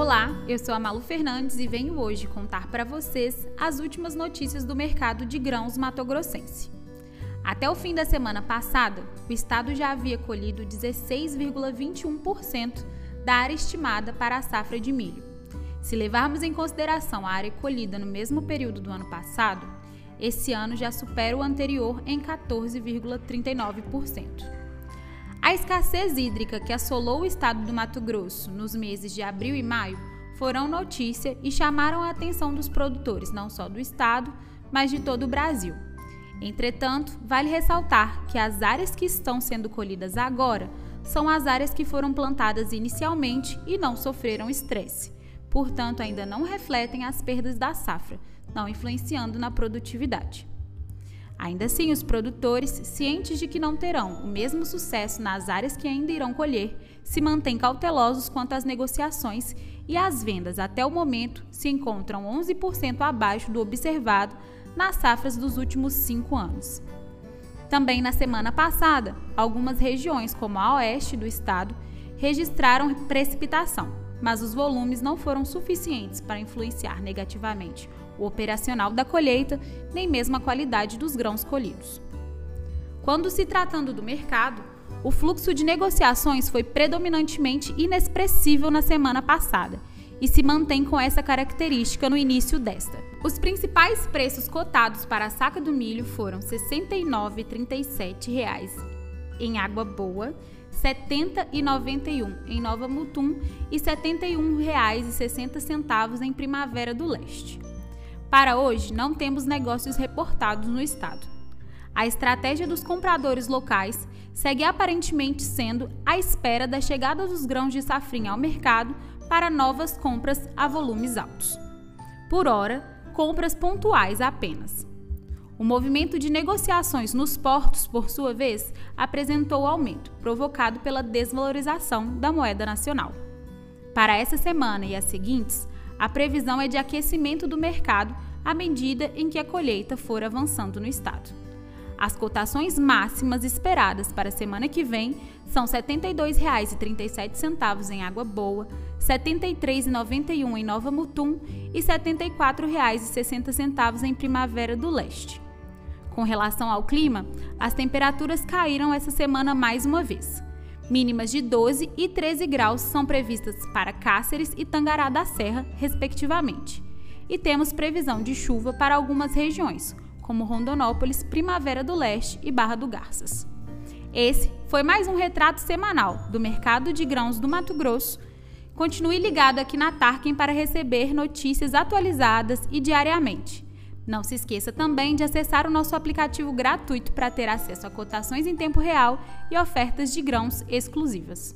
Olá, eu sou a Malu Fernandes e venho hoje contar para vocês as últimas notícias do mercado de grãos matogrossense. Até o fim da semana passada, o estado já havia colhido 16,21% da área estimada para a safra de milho. Se levarmos em consideração a área colhida no mesmo período do ano passado, esse ano já supera o anterior em 14,39%. A escassez hídrica que assolou o estado do Mato Grosso nos meses de abril e maio foram notícia e chamaram a atenção dos produtores não só do estado, mas de todo o Brasil. Entretanto, vale ressaltar que as áreas que estão sendo colhidas agora são as áreas que foram plantadas inicialmente e não sofreram estresse. Portanto, ainda não refletem as perdas da safra, não influenciando na produtividade. Ainda assim, os produtores, cientes de que não terão o mesmo sucesso nas áreas que ainda irão colher, se mantêm cautelosos quanto às negociações e as vendas até o momento se encontram 11% abaixo do observado nas safras dos últimos cinco anos. Também na semana passada, algumas regiões, como a oeste do estado, registraram precipitação, mas os volumes não foram suficientes para influenciar negativamente o operacional da colheita, nem mesmo a qualidade dos grãos colhidos. Quando se tratando do mercado, o fluxo de negociações foi predominantemente inexpressível na semana passada e se mantém com essa característica no início desta. Os principais preços cotados para a saca do milho foram R$ 69,37 em água boa, R$ 70,91 em Nova Mutum e R$ 71,60 em Primavera do Leste. Para hoje, não temos negócios reportados no estado. A estratégia dos compradores locais segue aparentemente sendo a espera da chegada dos grãos de safrinha ao mercado para novas compras a volumes altos. Por hora, compras pontuais apenas. O movimento de negociações nos portos, por sua vez, apresentou aumento, provocado pela desvalorização da moeda nacional. Para essa semana e as seguintes, a previsão é de aquecimento do mercado à medida em que a colheita for avançando no estado. As cotações máximas esperadas para a semana que vem são R$ 72,37 em Água Boa, R$ 73,91 em Nova Mutum e R$ 74,60 em Primavera do Leste. Com relação ao clima, as temperaturas caíram essa semana mais uma vez. Mínimas de 12 e 13 graus são previstas para Cáceres e Tangará da Serra, respectivamente. E temos previsão de chuva para algumas regiões, como Rondonópolis, Primavera do Leste e Barra do Garças. Esse foi mais um retrato semanal do mercado de grãos do Mato Grosso. Continue ligado aqui na Tarkin para receber notícias atualizadas e diariamente. Não se esqueça também de acessar o nosso aplicativo gratuito para ter acesso a cotações em tempo real e ofertas de grãos exclusivas.